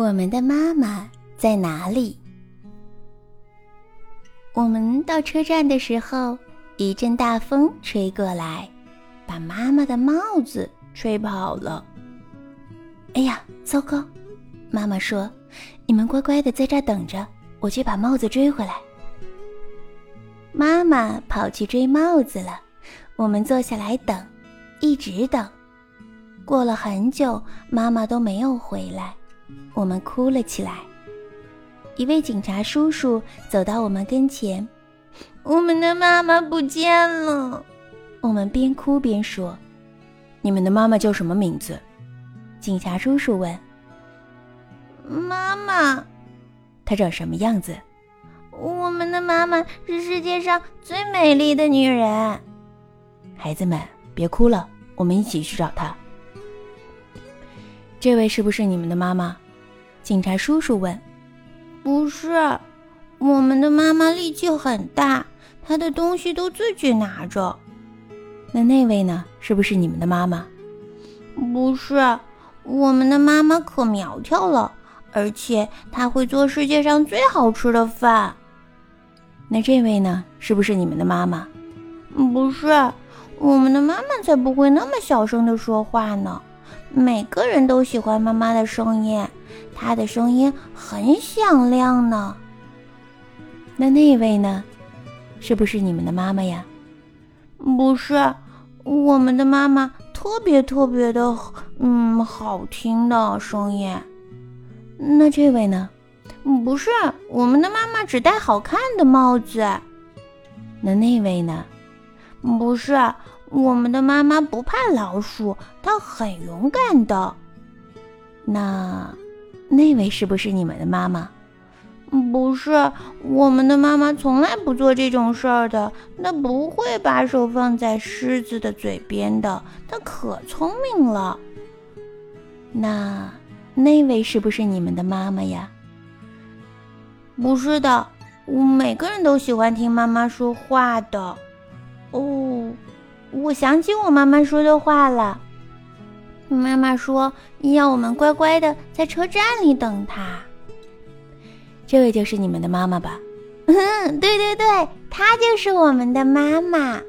我们的妈妈在哪里？我们到车站的时候，一阵大风吹过来，把妈妈的帽子吹跑了。哎呀，糟糕！妈妈说：“你们乖乖的在这等着，我去把帽子追回来。”妈妈跑去追帽子了。我们坐下来等，一直等。过了很久，妈妈都没有回来。我们哭了起来。一位警察叔叔走到我们跟前：“我们的妈妈不见了。”我们边哭边说：“你们的妈妈叫什么名字？”警察叔叔问。“妈妈。”“她长什么样子？”“我们的妈妈是世界上最美丽的女人。”“孩子们，别哭了，我们一起去找她。”“这位是不是你们的妈妈？”警察叔叔问：“不是，我们的妈妈力气很大，她的东西都自己拿着。那那位呢？是不是你们的妈妈？”“不是，我们的妈妈可苗条了，而且她会做世界上最好吃的饭。”“那这位呢？是不是你们的妈妈？”“不是，我们的妈妈才不会那么小声的说话呢。每个人都喜欢妈妈的声音。”她的声音很响亮呢。那那位呢？是不是你们的妈妈呀？不是，我们的妈妈特别特别的，嗯，好听的声音。那这位呢？不是，我们的妈妈只戴好看的帽子。那那位呢？不是，我们的妈妈不怕老鼠，她很勇敢的。那。那位是不是你们的妈妈？不是，我们的妈妈从来不做这种事儿的。她不会把手放在狮子的嘴边的，她可聪明了。那那位是不是你们的妈妈呀？不是的，我每个人都喜欢听妈妈说话的。哦，我想起我妈妈说的话了。妈妈说：“要我们乖乖的在车站里等她。”这位就是你们的妈妈吧？嗯，对对对，她就是我们的妈妈。